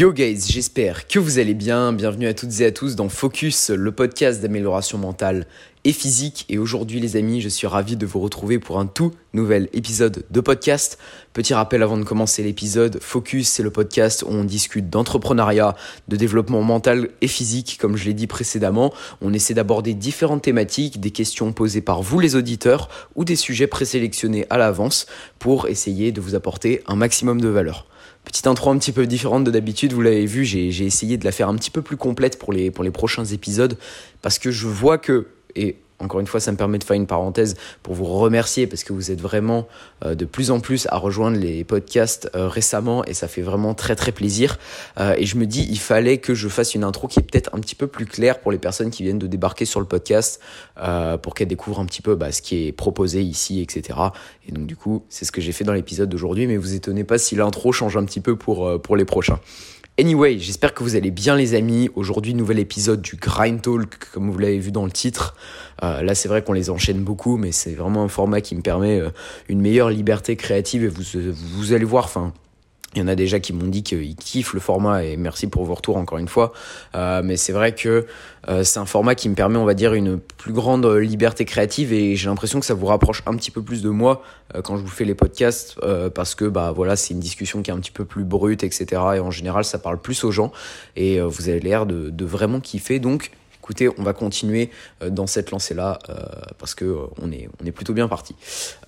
Yo guys, j'espère que vous allez bien. Bienvenue à toutes et à tous dans Focus, le podcast d'amélioration mentale et physique. Et aujourd'hui les amis, je suis ravi de vous retrouver pour un tout nouvel épisode de podcast. Petit rappel avant de commencer l'épisode, Focus c'est le podcast où on discute d'entrepreneuriat, de développement mental et physique comme je l'ai dit précédemment. On essaie d'aborder différentes thématiques, des questions posées par vous les auditeurs ou des sujets présélectionnés à l'avance pour essayer de vous apporter un maximum de valeur. Petite intro un petit peu différente de d'habitude, vous l'avez vu, j'ai essayé de la faire un petit peu plus complète pour les, pour les prochains épisodes parce que je vois que, et encore une fois, ça me permet de faire une parenthèse pour vous remercier parce que vous êtes vraiment euh, de plus en plus à rejoindre les podcasts euh, récemment et ça fait vraiment très très plaisir. Euh, et je me dis, il fallait que je fasse une intro qui est peut-être un petit peu plus claire pour les personnes qui viennent de débarquer sur le podcast pour qu'elles découvrent un petit peu bah, ce qui est proposé ici, etc. Et donc du coup, c'est ce que j'ai fait dans l'épisode d'aujourd'hui, mais vous étonnez pas si l'intro change un petit peu pour, pour les prochains. Anyway, j'espère que vous allez bien les amis. Aujourd'hui, nouvel épisode du Grind Talk, comme vous l'avez vu dans le titre. Euh, là, c'est vrai qu'on les enchaîne beaucoup, mais c'est vraiment un format qui me permet euh, une meilleure liberté créative et vous, vous allez voir, enfin, il y en a déjà qui m'ont dit qu'ils kiffent le format et merci pour vos retours encore une fois. Euh, mais c'est vrai que euh, c'est un format qui me permet, on va dire, une plus grande liberté créative et j'ai l'impression que ça vous rapproche un petit peu plus de moi euh, quand je vous fais les podcasts euh, parce que bah voilà, c'est une discussion qui est un petit peu plus brute, etc. Et en général, ça parle plus aux gens et vous avez l'air de, de vraiment kiffer. Donc on va continuer euh, dans cette lancée-là euh, parce que euh, on est, plutôt bien parti.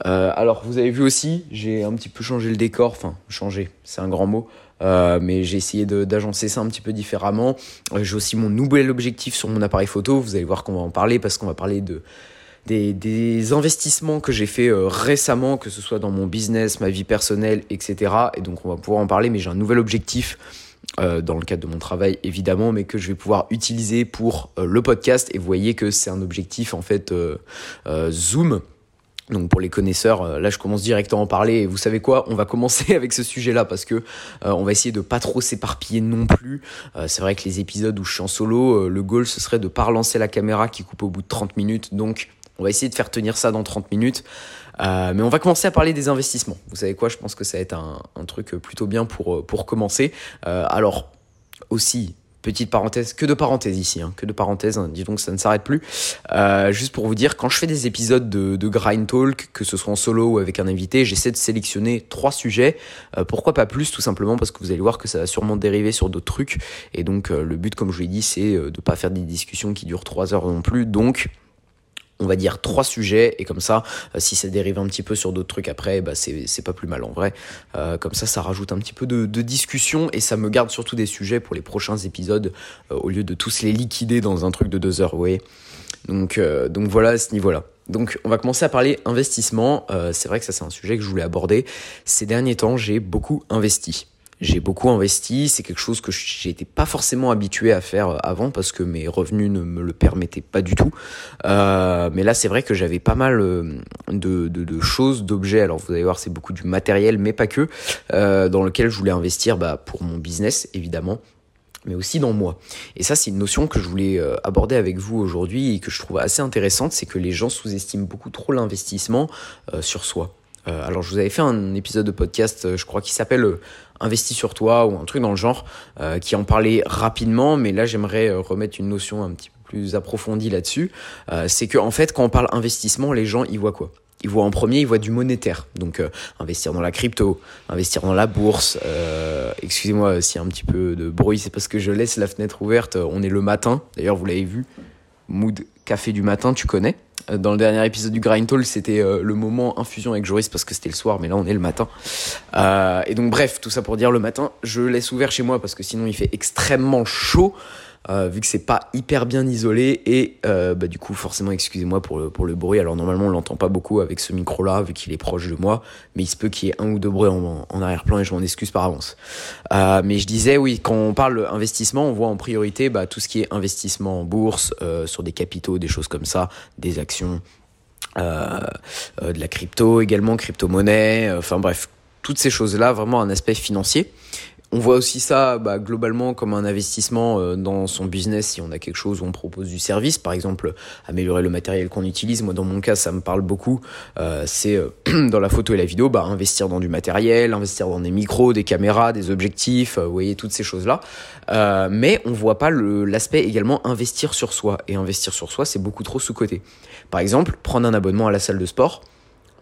alors, vous avez vu aussi, j'ai un petit peu changé le décor, enfin, changé, c'est un grand mot. mais j'ai essayé d'agencer ça un petit peu différemment. j'ai aussi mon nouvel objectif sur mon appareil photo. Vous allez voir qu'on va en parler parce qu'on va parler de des, des investissements que j'ai fait récemment, que ce soit dans mon business, ma vie personnelle, etc. Et donc on va pouvoir en parler. Mais j'ai un nouvel objectif euh, dans le cadre de mon travail évidemment, mais que je vais pouvoir utiliser pour euh, le podcast. Et vous voyez que c'est un objectif en fait euh, Zoom. Donc pour les connaisseurs, là je commence directement à en parler. Et vous savez quoi? On va commencer avec ce sujet-là parce que on va essayer de pas trop s'éparpiller non plus. c'est vrai que les épisodes où je suis en solo, le goal ce serait de pas relancer la caméra qui coupe au bout de 30 minutes. Donc on va essayer de faire tenir ça dans 30 minutes. Euh, mais on va commencer à parler des investissements. Vous savez quoi Je pense que ça va être un, truc plutôt bien pour, euh, pour commencer. Euh, alors, aussi, petite parenthèse, que de parenthèses ici, hein, que de parenthèses, hein, dis donc ça ne s'arrête plus. Juste pour vous dire, quand je fais des épisodes de, Grind Talk, que ce soit en solo ou avec un invité, j'essaie de sélectionner trois sujets. Pourquoi pas plus Tout simplement parce que vous allez voir que ça va sûrement dériver sur d'autres trucs. Et donc le but, comme je l'ai dit, c'est de pas faire des discussions qui durent trois heures non plus. Donc on va dire trois sujets et comme ça euh, si ça dérive un petit peu sur d'autres trucs après bah c'est pas plus mal en vrai. Euh, comme ça ça rajoute un petit peu de, discussion et ça me garde surtout des sujets pour les prochains épisodes euh, au lieu de tous les liquider dans un truc de deux heures vous voyez. Donc donc voilà à ce niveau là donc on va commencer à parler investissement. C'est vrai que ça c'est un sujet que je voulais aborder. Ces derniers temps j'ai beaucoup investi j'ai beaucoup investi, c'est quelque chose que j'étais pas forcément habitué à faire euh, avant parce que mes revenus ne me le permettaient pas du tout. Euh, mais là, c'est vrai que j'avais pas mal euh, de, choses, d'objets. Alors vous allez voir, c'est beaucoup du matériel, mais pas que, dans lequel je voulais investir bah, pour mon business, évidemment mais aussi dans moi. Et ça, c'est une notion que je voulais aborder avec vous aujourd'hui et que je trouve assez intéressante, c'est que les gens sous-estiment beaucoup trop l'investissement sur soi. Alors, je vous avais fait un épisode de podcast, je crois, qui s'appelle Investis sur toi ou un truc dans le genre euh, qui en parlait rapidement, mais là j'aimerais euh, remettre une notion un petit peu plus approfondie là-dessus. Euh, c'est que en fait quand on parle investissement, les gens ils voient quoi? Ils voient en premier, ils voient du monétaire. Donc investir dans la crypto, investir dans la bourse. Excusez-moi s'il y a un petit peu de bruit, c'est parce que je laisse la fenêtre ouverte. On est le matin. D'ailleurs, vous l'avez vu, mood café du matin, tu connais? Euh, dans le dernier épisode du Grind Talk, c'était euh, le moment infusion avec Joris parce que c'était le soir, mais là on est le matin. Euh, et donc bref, tout ça pour dire le matin, je laisse ouvert chez moi parce que sinon il fait extrêmement chaud. Euh, vu que c'est pas hyper bien isolé et euh, bah, du coup forcément excusez-moi pour le, pour le bruit. Alors normalement on l'entend pas beaucoup avec ce micro là vu qu'il est proche de moi mais il se peut qu'il y ait un ou deux bruits en, en arrière-plan et je m'en excuse par avance. Euh, mais je disais oui quand on parle investissement on voit en priorité bah, tout ce qui est investissement en bourse euh, sur des capitaux des choses comme ça des actions euh, de la crypto également crypto-monnaie enfin bref toutes ces choses là vraiment un aspect financier on voit aussi ça bah, globalement comme un investissement euh, dans son business si on a quelque chose où on propose du service, par exemple améliorer le matériel qu'on utilise. Moi dans mon cas ça me parle beaucoup. Euh, c'est euh, dans la photo et la vidéo, bah, investir dans du matériel, investir dans des micros, des caméras, des objectifs, vous voyez toutes ces choses là. mais on voit pas l'aspect également investir sur soi et investir sur soi c'est beaucoup trop sous côté. Par exemple prendre un abonnement à la salle de sport,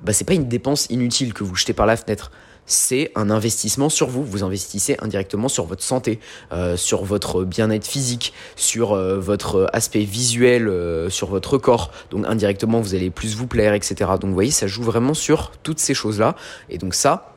bah, c'est pas une dépense inutile que vous jetez par la fenêtre c'est un investissement sur vous. Vous investissez indirectement sur votre santé, euh, sur votre bien-être physique, sur euh, votre aspect visuel, euh, sur votre corps. Donc indirectement, vous allez plus vous plaire, etc. Donc vous voyez, ça joue vraiment sur toutes ces choses-là. Et donc ça,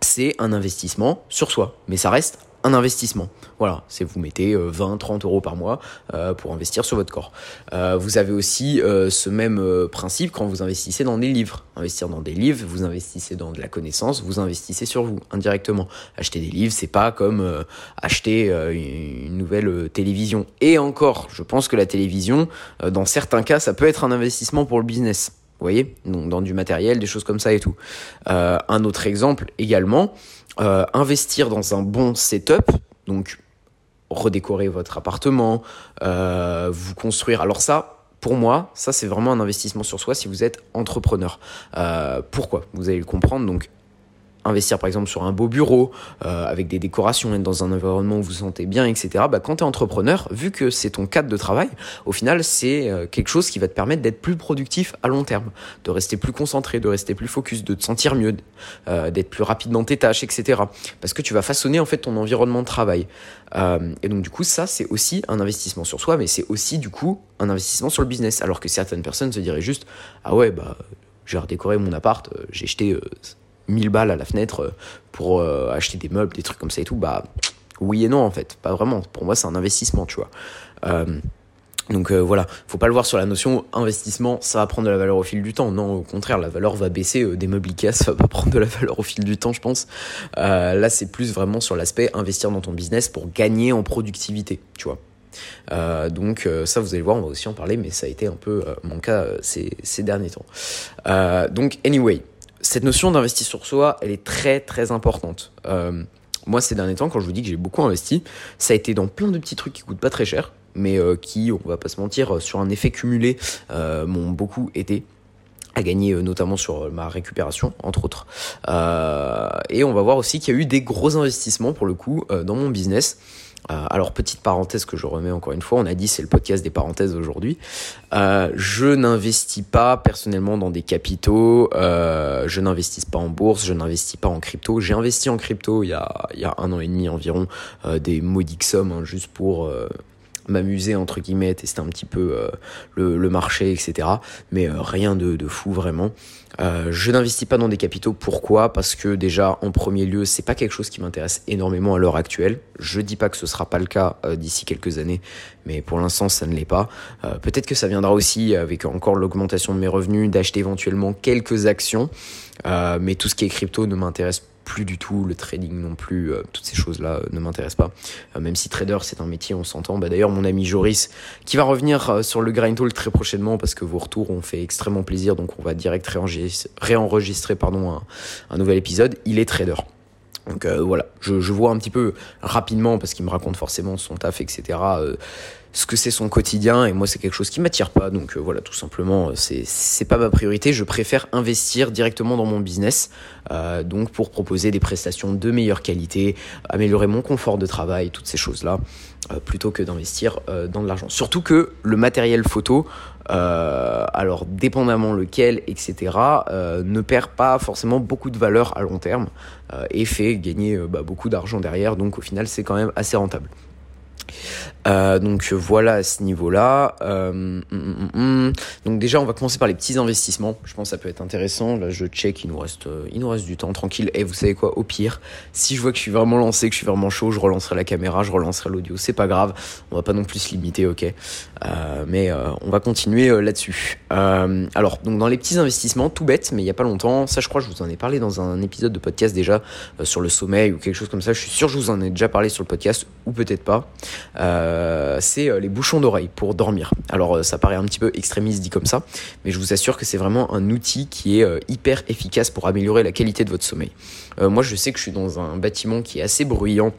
c'est un investissement sur soi. Mais ça reste un investissement. Voilà, c'est vous mettez 20, euh, 30 euros par mois euh, pour investir sur votre corps. Euh, vous avez aussi ce même principe quand vous investissez dans des livres. Investir dans des livres, vous investissez dans de la connaissance, vous investissez sur vous indirectement. Acheter des livres, c'est pas comme acheter une nouvelle télévision. Et encore, je pense que la télévision, dans certains cas, ça peut être un investissement pour le business. Vous voyez? Donc dans du matériel, des choses comme ça et tout. un autre exemple également, euh, investir dans un bon setup, donc redécorer votre appartement, euh, vous construire. Alors ça, pour moi, ça c'est vraiment un investissement sur soi si vous êtes entrepreneur. Euh, pourquoi? Vous allez le comprendre. Donc investir par exemple sur un beau bureau, euh, avec des décorations, être dans un environnement où vous vous sentez bien, etc. Bah, quand tu es entrepreneur, vu que c'est ton cadre de travail, au final, c'est euh, quelque chose qui va te permettre d'être plus productif à long terme, de rester plus concentré, de rester plus focus, de te sentir mieux, euh, d'être plus rapide dans tes tâches, etc. Parce que tu vas façonner en fait ton environnement de travail. et donc du coup, ça, c'est aussi un investissement sur soi, mais c'est aussi du coup un investissement sur le business. Alors que certaines personnes se diraient juste, ah ouais, bah j'ai redécoré mon appart, j'ai jeté 1000 balles à la fenêtre euh, pour euh, acheter des meubles, des trucs comme ça et tout, bah oui et non en fait, pas vraiment. Pour moi, c'est un investissement, tu vois. Euh, donc voilà, faut pas le voir sur la notion investissement, ça va prendre de la valeur au fil du temps. Non, au contraire, la valeur va baisser. des meubles Ikea, ça va pas prendre de la valeur au fil du temps, je pense. là, c'est plus vraiment sur l'aspect investir dans ton business pour gagner en productivité, tu vois. donc ça, vous allez voir, on va aussi en parler, mais ça a été un peu mon cas ces, ces, derniers temps. donc anyway, cette notion d'investir sur soi, elle est très très importante. Euh, moi, ces derniers temps, quand je vous dis que j'ai beaucoup investi, ça a été dans plein de petits trucs qui coûtent pas très cher, mais euh, qui, on va pas se mentir, sur un effet cumulé, euh, m'ont beaucoup aidé à gagner notamment sur ma récupération entre autres et on va voir aussi qu'il y a eu des gros investissements pour le coup dans mon business euh, alors petite parenthèse que je remets encore une fois, on a dit c'est le podcast des parenthèses aujourd'hui. Euh, je n'investis pas personnellement dans des capitaux, euh, je n'investis pas en bourse, je n'investis pas en crypto. J'ai investi en crypto il y a, il y a un an et demi environ, des modiques sommes hein, juste pour m'amuser entre guillemets, tester un petit peu le, le, marché, etc. Mais rien de, fou vraiment. Euh, je n'investis pas dans des capitaux. Pourquoi? Parce que déjà, en premier lieu, c'est pas quelque chose qui m'intéresse énormément à l'heure actuelle. Je dis pas que ce sera pas le cas euh, d'ici quelques années, mais pour l'instant, ça ne l'est pas. Euh, peut-être que ça viendra aussi avec encore l'augmentation de mes revenus, d'acheter éventuellement quelques actions. mais tout ce qui est crypto ne m'intéresse pas plus du tout, le trading non plus, euh, toutes ces choses-là euh, ne m'intéressent pas. Euh, même si trader c'est un métier, on s'entend. Bah, D'ailleurs, mon ami Joris, qui va revenir sur le Grind Talk très prochainement parce que vos retours ont fait extrêmement plaisir, donc on va direct réenregistrer, pardon, un, un nouvel épisode. Il est trader. Donc voilà, je, vois un petit peu rapidement, parce qu'il me raconte forcément son taf, etc., ce que c'est son quotidien et moi c'est quelque chose qui m'attire pas. Donc euh, voilà tout simplement euh, c'est pas ma priorité. Je préfère investir directement dans mon business euh, donc pour proposer des prestations de meilleure qualité améliorer mon confort de travail toutes ces choses là plutôt que d'investir dans de l'argent. Surtout que le matériel photo alors dépendamment lequel etc ne perd pas forcément beaucoup de valeur à long terme et fait gagner bah, beaucoup d'argent derrière. Donc au final c'est quand même assez rentable euh, donc voilà à ce niveau-là. Euh, hum, hum, hum, donc déjà, on va commencer par les petits investissements. Je pense que ça peut être intéressant. Là, je check, il nous reste, euh, il nous reste du temps, tranquille. Et vous savez quoi, au pire, si je vois que je suis vraiment lancé, que je suis vraiment chaud, je relancerai la caméra, je relancerai l'audio. C'est pas grave. On va pas non plus se limiter, ok? mais on va continuer là-dessus. alors, donc dans les petits investissements, tout bête, mais il y a pas longtemps, ça, je crois, je vous en ai parlé dans un épisode de podcast déjà sur le sommeil ou quelque chose comme ça. Je suis sûr que je vous en ai déjà parlé sur le podcast ou peut-être pas. Euh, c'est euh, les bouchons d'oreille pour dormir. Alors euh, ça paraît un petit peu extrémiste dit comme ça, mais je vous assure que c'est vraiment un outil qui est hyper efficace pour améliorer la qualité de votre sommeil. moi je sais que je suis dans un bâtiment qui est assez bruyant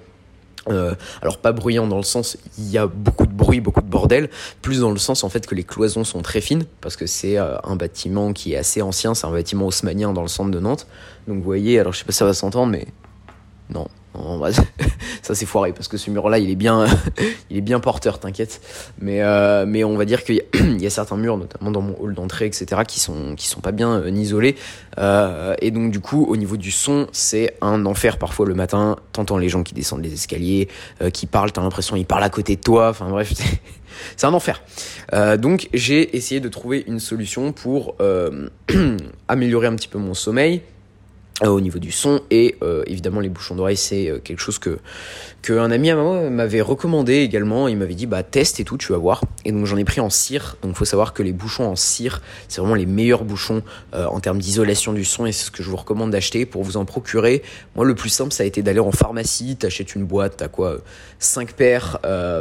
alors pas bruyant dans le sens il y a beaucoup de bruit, beaucoup de bordel, plus dans le sens en fait que les cloisons sont très fines parce que c'est un bâtiment qui est assez ancien, c'est un bâtiment haussmanien dans le centre de Nantes. Donc vous voyez, alors je sais pas si ça va s'entendre mais non, ça c'est foiré parce que ce mur-là, il est bien, il est bien porteur, t'inquiète. Mais, euh, mais on va dire qu'il y, a certains murs, notamment dans mon hall d'entrée, etc., qui sont, qui sont pas bien euh, isolés. Euh, et donc du coup, au niveau du son, c'est un enfer parfois le matin. T'entends les gens qui descendent les escaliers, qui parlent, t'as l'impression qu'ils parlent à côté de toi. Enfin bref, c'est un enfer. donc j'ai essayé de trouver une solution pour améliorer un petit peu mon sommeil au niveau du son et euh, évidemment les bouchons d'oreille c'est euh, quelque chose que qu'un ami à moi m'avait recommandé également. Il m'avait dit bah teste et tout tu vas voir. Et donc j'en ai pris en cire. Donc faut savoir que les bouchons en cire c'est vraiment les meilleurs bouchons en termes d'isolation du son. Et c'est ce que je vous recommande d'acheter pour vous en procurer. Moi le plus simple ça a été d'aller en pharmacie. T'achètes une boîte t'as quoi 5 paires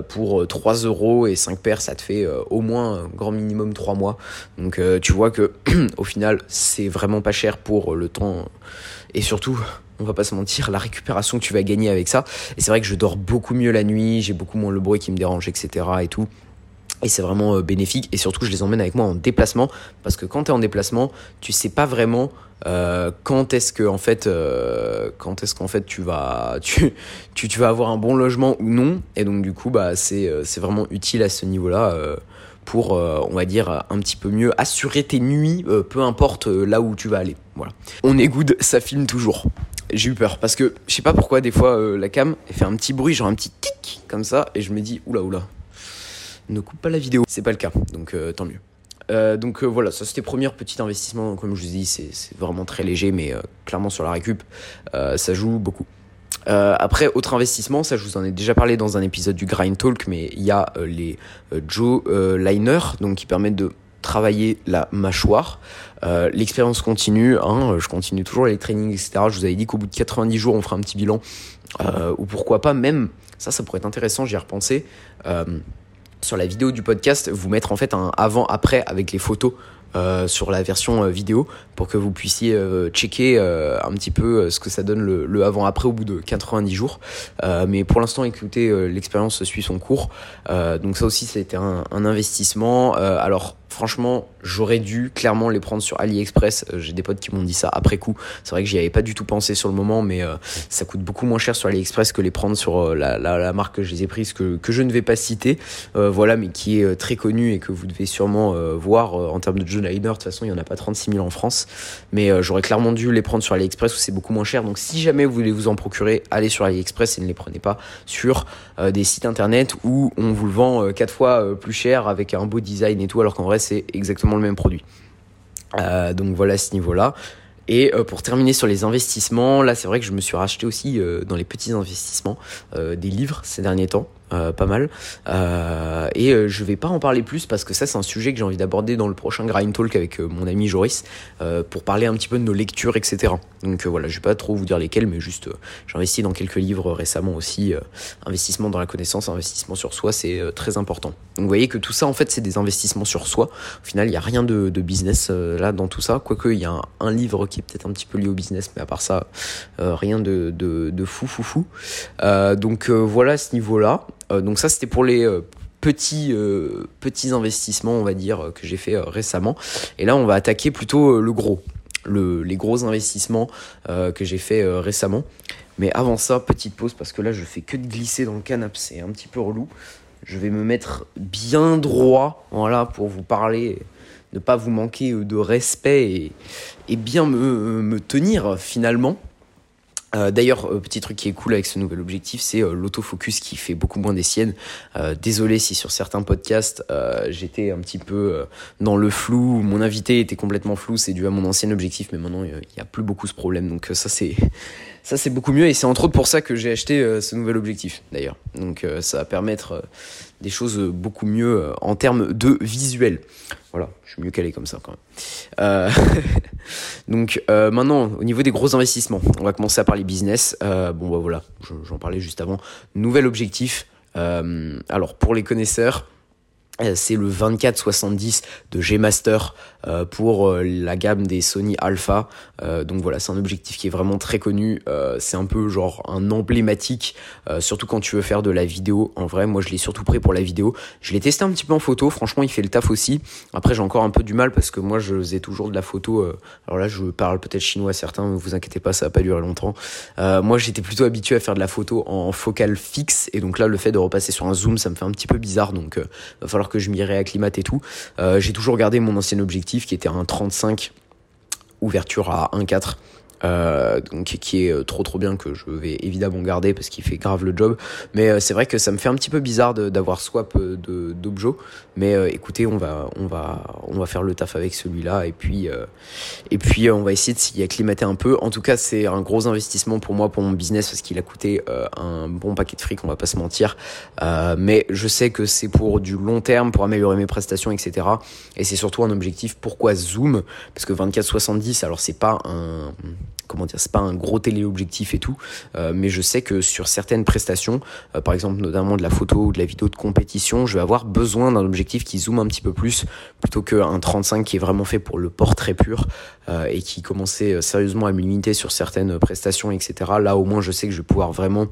pour 3 euros. Et 5 paires ça te fait au moins un grand minimum 3 mois. Donc tu vois que au final c'est vraiment pas cher pour le temps. Et surtout, on va pas se mentir, la récupération que tu vas gagner avec ça. Et c'est vrai que je dors beaucoup mieux la nuit, j'ai beaucoup moins le bruit qui me dérange, etc. et tout. Et c'est vraiment euh, bénéfique. Et surtout, je les emmène avec moi en déplacement. Parce que quand tu es en déplacement, tu sais pas vraiment euh, quand est-ce que en fait, euh, quand est-ce qu'en fait tu vas, tu, tu, vas avoir un bon logement ou non. Et donc du coup, bah c'est c'est vraiment utile à ce niveau-là pour, on va dire, un petit peu mieux assurer tes nuits, peu importe là où tu vas aller. Voilà. On est good, ça filme toujours. J'ai eu peur parce que je sais pas pourquoi des fois la cam elle fait un petit bruit, genre un petit tic comme ça, et je me dis oula oula, ne coupe pas la vidéo. C'est pas le cas, donc euh, tant mieux. Euh, donc euh, voilà, ça c'était premier petit investissement. Comme je vous dis, c'est vraiment très léger, mais clairement sur la récup, ça joue beaucoup. après, autre investissement, ça je vous en ai déjà parlé dans un épisode du Grind Talk, mais il y a les Joe Liner, donc qui permettent de travailler la mâchoire. L'expérience continue, hein, je continue toujours les trainings, etc. Je vous avais dit qu'au bout de 90 jours, on fera un petit bilan, ou pourquoi pas même, ça, ça pourrait être intéressant, j'y ai repensé sur la vidéo du podcast, vous mettre en fait un avant-après avec les photos euh, sur la version euh, vidéo pour que vous puissiez euh, checker un petit peu ce que ça donne le, avant-après au bout de 90 jours. mais pour l'instant, écoutez, l'expérience suit son cours. donc ça aussi, c'était un, un investissement. alors Franchement, j'aurais dû clairement les prendre sur AliExpress. Euh, j'ai des potes qui m'ont dit ça après coup. C'est vrai que j'y avais pas du tout pensé sur le moment, mais euh, ça coûte beaucoup moins cher sur AliExpress que les prendre sur euh, la, marque que je les ai prises, que, je ne vais pas citer, voilà, mais qui est très connue et que vous devez sûrement voir en termes de John Liner. De toute façon, il y en a pas 36 000 en France, mais j'aurais clairement dû les prendre sur AliExpress où c'est beaucoup moins cher. Donc, si jamais vous voulez vous en procurer, allez sur AliExpress et ne les prenez pas sur des sites internet où on vous le vend quatre fois plus cher avec un beau design et tout, alors qu'en vrai c'est exactement le même produit. Euh, donc voilà ce niveau-là. Et euh, pour terminer sur les investissements, là c'est vrai que je me suis racheté aussi euh, dans les petits investissements des livres ces derniers temps. Euh, pas mal. Euh, et euh, je vais pas en parler plus parce que ça c'est un sujet que j'ai envie d'aborder dans le prochain Grind Talk avec mon ami Joris pour parler un petit peu de nos lectures, etc. Donc voilà, je vais pas trop vous dire lesquels, mais juste j'ai investi dans quelques livres récemment aussi. investissement dans la connaissance, investissement sur soi, c'est très important. Donc vous voyez que tout ça en fait c'est des investissements sur soi. Au final, il y a rien de, de business là dans tout ça, quoique il y a un, un, livre qui est peut-être un petit peu lié au business, mais à part ça, rien de, de, de, fou fou fou. donc voilà à ce niveau-là. Euh, donc ça, c'était pour les euh, petits, euh, petits investissements, on va dire, que j'ai fait récemment. Et là, on va attaquer plutôt le gros, le, les gros investissements que j'ai fait récemment. Mais avant ça, petite pause parce que là, je fais que de glisser dans le canapé, c'est un petit peu relou. Je vais me mettre bien droit, voilà, pour vous parler, ne pas vous manquer de respect et, bien me tenir finalement. Euh, d'ailleurs, euh, petit truc qui est cool avec ce nouvel objectif, c'est euh, l'autofocus qui fait beaucoup moins des siennes. désolé si sur certains podcasts j'étais un petit peu dans le flou, mon invité était complètement flou, c'est dû à mon ancien objectif, mais maintenant il n'y a plus beaucoup ce problème. Donc ça c'est ça c'est beaucoup mieux et c'est entre autres pour ça que j'ai acheté ce nouvel objectif d'ailleurs. Donc ça va permettre des choses beaucoup mieux en termes de visuel. Voilà, je suis mieux calé comme ça quand même. Euh, donc euh, maintenant, au niveau des gros investissements, on va commencer à parler business. Euh, bon bah voilà, j'en parlais juste avant. Nouvel objectif. alors pour les connaisseurs, euh, c'est le 2470 de G Master euh, pour euh, la gamme des Sony Alpha. donc voilà, c'est un objectif qui est vraiment très connu. c'est un peu genre un emblématique, surtout quand tu veux faire de la vidéo. En vrai, moi je l'ai surtout pris pour la vidéo. Je l'ai testé un petit peu en photo. Franchement, il fait le taf aussi. Après, j'ai encore un peu du mal parce que moi je faisais toujours de la photo. alors là, je parle peut-être chinois à certains, ne vous inquiétez pas, ça va pas durer longtemps. moi, j'étais plutôt habitué à faire de la photo en focale fixe et donc là, le fait de repasser sur un zoom, ça me fait un petit peu bizarre. Donc, que je m'y réacclimate et tout. Euh, j'ai toujours gardé mon ancien objectif qui était un 35 ouverture à 1.4 euh, donc qui est euh, trop trop bien que je vais évidemment garder parce qu'il fait grave le job. Mais euh, c'est vrai que ça me fait un petit peu bizarre d'avoir swap de d'objo. Mais écoutez on va on va on va faire le taf avec celui-là. Et puis et puis on va essayer de s'y acclimater un peu. En tout cas c'est un gros investissement pour moi pour mon business parce qu'il a coûté un bon paquet de fric on va pas se mentir. Mais je sais que c'est pour du long terme pour améliorer mes prestations etc et c'est surtout un objectif. Pourquoi zoom? Parce que 24-70 alors c'est pas un comment dire, c'est pas un gros téléobjectif et tout, euh, mais je sais que sur certaines prestations, euh, par exemple notamment de la photo ou de la vidéo de compétition, je vais avoir besoin d'un objectif qui zoome un petit peu plus plutôt qu'un 35 qui est vraiment fait pour le portrait pur euh, et qui commençait sérieusement à me limiter sur certaines prestations, etc. Là au moins je sais que je vais pouvoir vraiment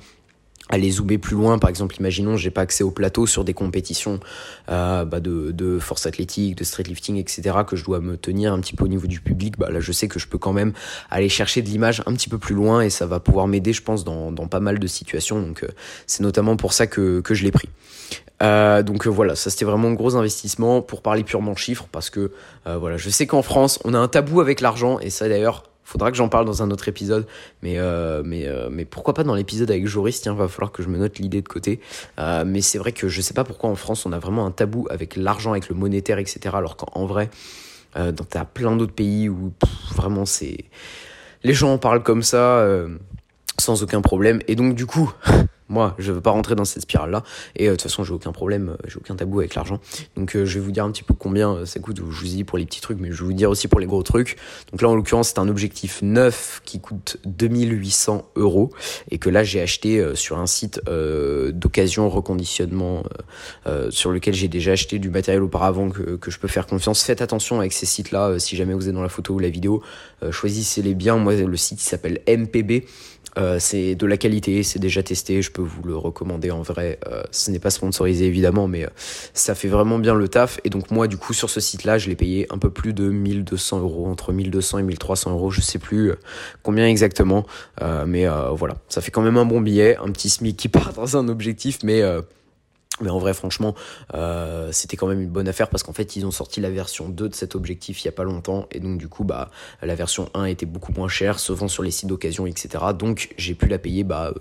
aller zoomer plus loin. Par exemple, imaginons, j'ai pas accès au plateau sur des compétitions euh, bah de, de, force athlétique, de street lifting, etc., que je dois me tenir un petit peu au niveau du public. Bah là, je sais que je peux quand même aller chercher de l'image un petit peu plus loin et ça va pouvoir m'aider, je pense, dans, dans pas mal de situations. Donc, euh, c'est notamment pour ça que, que je l'ai pris. Euh, donc euh, voilà, ça c'était vraiment un gros investissement pour parler purement chiffres parce que euh, voilà, je sais qu'en France on a un tabou avec l'argent et ça d'ailleurs Faudra que j'en parle dans un autre épisode, mais euh, mais euh, mais pourquoi pas dans l'épisode avec Joris Tiens, va falloir que je me note l'idée de côté. Euh, mais c'est vrai que je sais pas pourquoi en France on a vraiment un tabou avec l'argent, avec le monétaire, etc. Alors qu'en vrai, euh, dans t'as plein d'autres pays où vraiment c'est les gens en parlent comme ça sans aucun problème. Et donc du coup, moi, je veux pas rentrer dans cette spirale-là. Et euh, de toute façon, j'ai aucun problème, euh, j'ai aucun tabou avec l'argent. Donc, euh, je vais vous dire un petit peu combien ça coûte. Je vous dis pour les petits trucs, mais je vais vous dire aussi pour les gros trucs. Donc là, en l'occurrence, c'est un objectif neuf qui coûte 2800 euros et que là, j'ai acheté sur un site d'occasion reconditionnement sur lequel j'ai déjà acheté du matériel auparavant que, que je peux faire confiance. Faites attention avec ces sites-là. si jamais vous êtes dans la photo ou la vidéo, choisissez-les bien. Moi, le site s'appelle MPB. Euh, c'est de la qualité, c'est déjà testé, je peux vous le recommander en vrai. Euh, ce n'est pas sponsorisé évidemment, mais euh, ça fait vraiment bien le taf. Et donc moi, du coup, sur ce site-là, je l'ai payé un peu plus de 1200 euros, entre 1200 et 1300 euros, je sais plus combien exactement. mais voilà, ça fait quand même un bon billet, un petit SMIC qui part dans un objectif, mais mais en vrai, franchement, euh, c'était quand même une bonne affaire parce qu'en fait, ils ont sorti la version 2 de cet objectif il y a pas longtemps. Et donc, du coup, bah, la version 1 était beaucoup moins chère, se vend sur les sites d'occasion, etc. Donc, j'ai pu la payer, bah,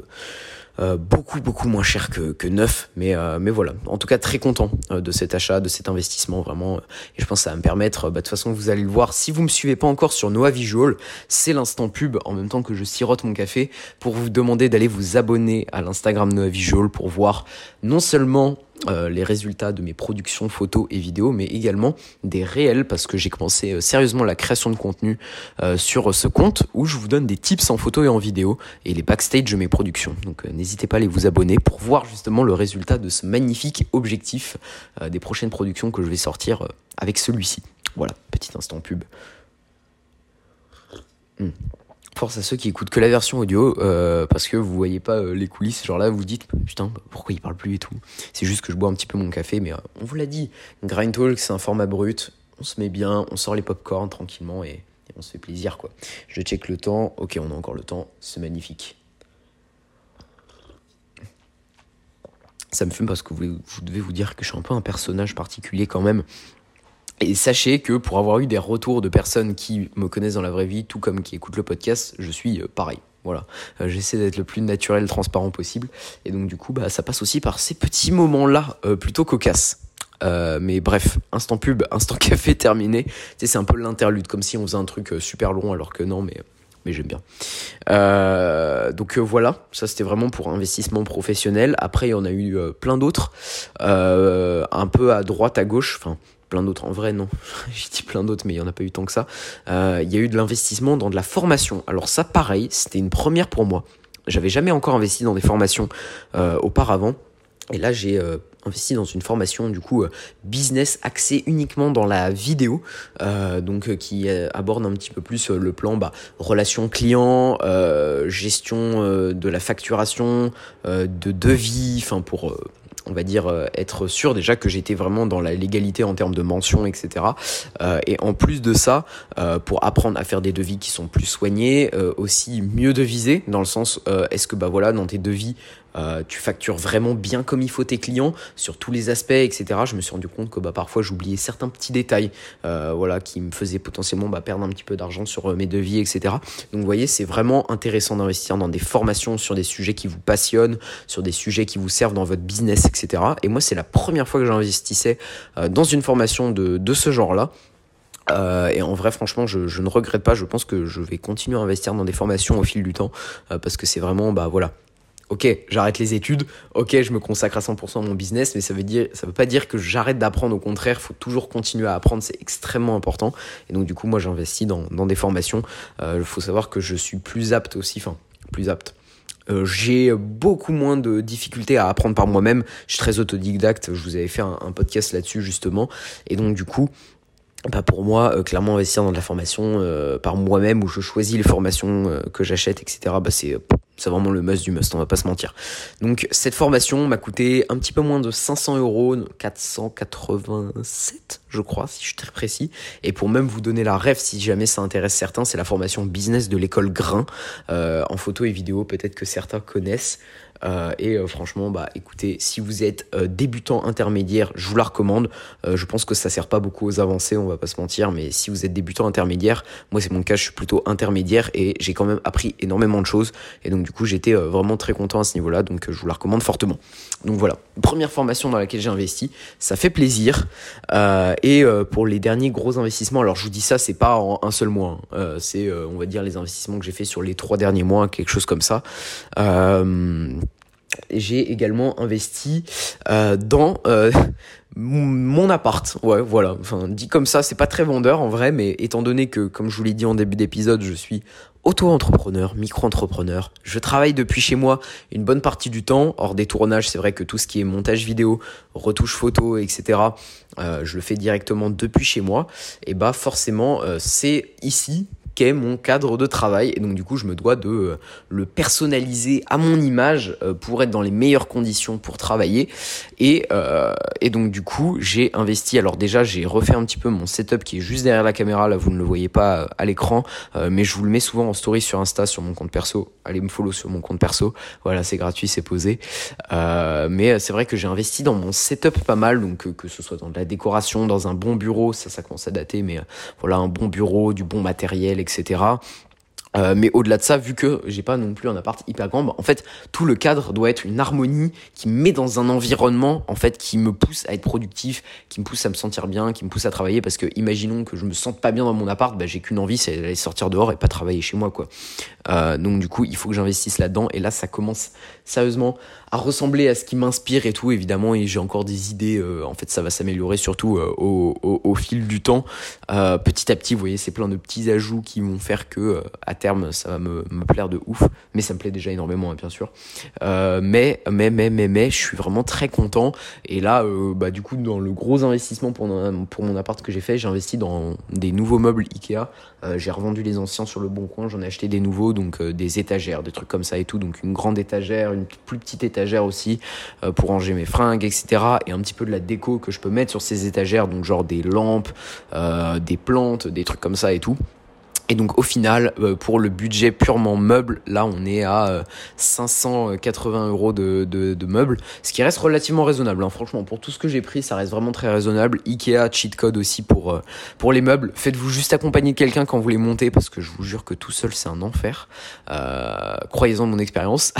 euh, beaucoup beaucoup moins cher que, que neuf mais euh, mais voilà. En tout cas très content euh, de cet achat de cet investissement vraiment. Et je pense que ça va me permettre bah, de toute façon vous allez le voir. Si vous me suivez pas encore sur Noah Visual c'est l'instant pub en même temps que je sirote mon café pour vous demander d'aller vous abonner à l'Instagram Noah Visual pour voir non seulement euh, les résultats de mes productions photos et vidéos, mais également des réels parce que j'ai commencé euh, sérieusement la création de contenu euh, sur ce compte où je vous donne des tips en photo et en vidéo et les backstage de mes productions. Donc n'hésitez pas à aller vous abonner pour voir justement le résultat de ce magnifique objectif des prochaines productions que je vais sortir avec celui-ci. Voilà, petit instant pub. Hmm. Force à ceux qui écoutent que la version audio euh, parce que vous voyez pas euh, les coulisses. Genre là, vous dites putain, pourquoi il parle plus et tout. C'est juste que je bois un petit peu mon café, mais euh, on vous l'a dit. Grind c'est un format brut. On se met bien, on sort les popcorn tranquillement et, on se fait plaisir quoi. Je check le temps. Ok, on a encore le temps. C'est magnifique. Ça me fume parce que vous devez vous dire que je suis un peu un personnage particulier quand même. Et sachez que pour avoir eu des retours de personnes qui me connaissent dans la vraie vie, tout comme qui écoutent le podcast, je suis euh, pareil. Voilà, euh, j'essaie d'être le plus naturel, transparent possible. Et donc du coup, bah, ça passe aussi par ces petits moments-là, euh, plutôt cocasses. mais bref, instant pub, instant café terminé. Tu sais, c'est un peu l'interlude, comme si on faisait un truc super long, alors que non, mais mais j'aime bien. donc voilà, ça c'était vraiment pour investissement professionnel. Après, il y en a eu plein d'autres, un peu à droite, à gauche. Enfin, plein d'autres. En vrai, non. J'ai dit plein d'autres, mais il n'y en a pas eu tant que ça. Euh, il y a eu de l'investissement dans de la formation. Alors ça, pareil, c'était une première pour moi. J'avais jamais encore investi dans des formations euh, auparavant. Et là, j'ai euh, investi dans une formation du coup business axée uniquement dans la vidéo, donc qui aborde un petit peu plus le plan bah, relation client, gestion de la facturation, de devis, enfin pour on va dire euh, être sûr déjà que j'étais vraiment dans la légalité en termes de mention, etc. Euh, et en plus de ça, euh, pour apprendre à faire des devis qui sont plus soignés, aussi mieux deviser dans le sens est-ce que bah voilà dans tes devis euh, tu factures vraiment bien comme il faut tes clients sur tous les aspects, etc. Je me suis rendu compte que bah, parfois j'oubliais certains petits détails euh, voilà, qui me faisaient potentiellement bah, perdre un petit peu d'argent sur euh, mes devis, etc. Donc vous voyez, c'est vraiment intéressant d'investir dans des formations sur des sujets qui vous passionnent, sur des sujets qui vous servent dans votre business, etc. Et moi, c'est la première fois que j'investissais dans une formation de, de ce genre-là. et en vrai, franchement, je, je, ne regrette pas. Je pense que je vais continuer à investir dans des formations au fil du temps parce que c'est vraiment, bah voilà, ok, j'arrête les études, ok, je me consacre à 100% à mon business, mais ça veut dire, ça veut pas dire que j'arrête d'apprendre. Au contraire, il faut toujours continuer à apprendre, c'est extrêmement important. Et donc du coup, moi, j'investis dans, des formations. Il euh, faut savoir que je suis plus apte aussi, enfin, plus apte. Euh, j'ai beaucoup moins de difficultés à apprendre par moi-même. Je suis très autodidacte. Je vous avais fait un, podcast là-dessus justement. Et donc du coup, bah pour moi, euh, clairement investir dans de la formation par moi-même où je choisis les formations que j'achète, etc. Bah c'est c'est vraiment le must du must, on va pas se mentir. Donc cette formation m'a coûté un petit peu moins de 500 euros, 487 je crois, si je suis très précis. Et pour même vous donner la rêve, si jamais ça intéresse certains, c'est la formation business de l'école Grain en photo et vidéo. Peut-être que certains connaissent. Euh, et euh, franchement, bah écoutez, si vous êtes euh, débutant intermédiaire, je vous la recommande. je pense que ça sert pas beaucoup aux avancées, on va pas se mentir, mais si vous êtes débutant intermédiaire, moi c'est mon cas, je suis plutôt intermédiaire et j'ai quand même appris énormément de choses. Et donc du coup, j'étais vraiment très content à ce niveau-là, donc je vous la recommande fortement. Donc voilà, première formation dans laquelle j'ai investi, ça fait plaisir. et pour les derniers gros investissements, alors je vous dis ça, c'est pas en un seul mois, hein. c'est on va dire les investissements que j'ai fait sur les trois derniers mois, quelque chose comme ça. Euh, j'ai également investi euh, dans euh, mon appart. Ouais, voilà. Enfin, dit comme ça, c'est pas très vendeur en vrai, mais étant donné que, comme je vous l'ai dit en début d'épisode, je suis auto-entrepreneur, micro-entrepreneur. Je travaille depuis chez moi une bonne partie du temps. Hors des tournages, c'est vrai que tout ce qui est montage vidéo, retouche photo, etc., euh, je le fais directement depuis chez moi. Et bah forcément, c'est ici qu'est mon cadre de travail. Et donc du coup, je me dois de euh, le personnaliser à mon image euh, pour être dans les meilleures conditions pour travailler. Et, euh, et donc du coup, j'ai investi. Alors déjà, j'ai refait un petit peu mon setup qui est juste derrière la caméra. Là, vous ne le voyez pas à l'écran, mais je vous le mets souvent en story sur Insta, sur mon compte perso. Allez me follow sur mon compte perso. Voilà, c'est gratuit, c'est posé. mais c'est vrai que j'ai investi dans mon setup pas mal. Donc que ce soit dans de la décoration, dans un bon bureau, ça, ça commence à dater, mais voilà, un bon bureau, du bon matériel, etc. Euh, mais au-delà de ça, vu que j'ai pas non plus un appart hyper grand, bah, en fait, tout le cadre doit être une harmonie qui me met dans un environnement, en fait, qui me pousse à être productif, qui me pousse à me sentir bien, qui me pousse à travailler. Parce que, imaginons que je me sente pas bien dans mon appart, bah, j'ai qu'une envie, c'est d'aller sortir dehors et pas travailler chez moi, quoi. Euh, donc, du coup, il faut que j'investisse là-dedans. Et là, ça commence sérieusement à ressembler à ce qui m'inspire et tout, évidemment. Et j'ai encore des idées. Euh, en fait, ça va s'améliorer surtout au, fil du temps. petit à petit, vous voyez, c'est plein de petits ajouts qui vont faire que, à terme, ça va me, plaire de ouf. Mais ça me plaît déjà énormément, hein, bien sûr. Euh, mais, mais, mais, mais, mais, je suis vraiment très content. Et là, euh, bah, du coup, dans le gros investissement pour, mon appart que j'ai fait, j'ai investi dans des nouveaux meubles Ikea. Euh, j'ai revendu les anciens sur le bon coin, j'en ai acheté des nouveaux, donc euh, des étagères, des trucs comme ça et tout. Donc une grande étagère, une plus petite étagère aussi pour ranger mes fringues, etc. Et un petit peu de la déco que je peux mettre sur ces étagères, donc genre des lampes, des plantes, des trucs comme ça et tout. Et donc au final, euh, pour le budget purement meuble, là on est à 580 euh, euros de, de, meubles, ce qui reste relativement raisonnable. Hein. Franchement, pour tout ce que j'ai pris, ça reste vraiment très raisonnable. Ikea, cheat code aussi pour, euh, pour les meubles. Faites-vous juste accompagner quelqu'un quand vous les montez, parce que je vous jure que tout seul c'est un enfer. Croyez-en mon expérience.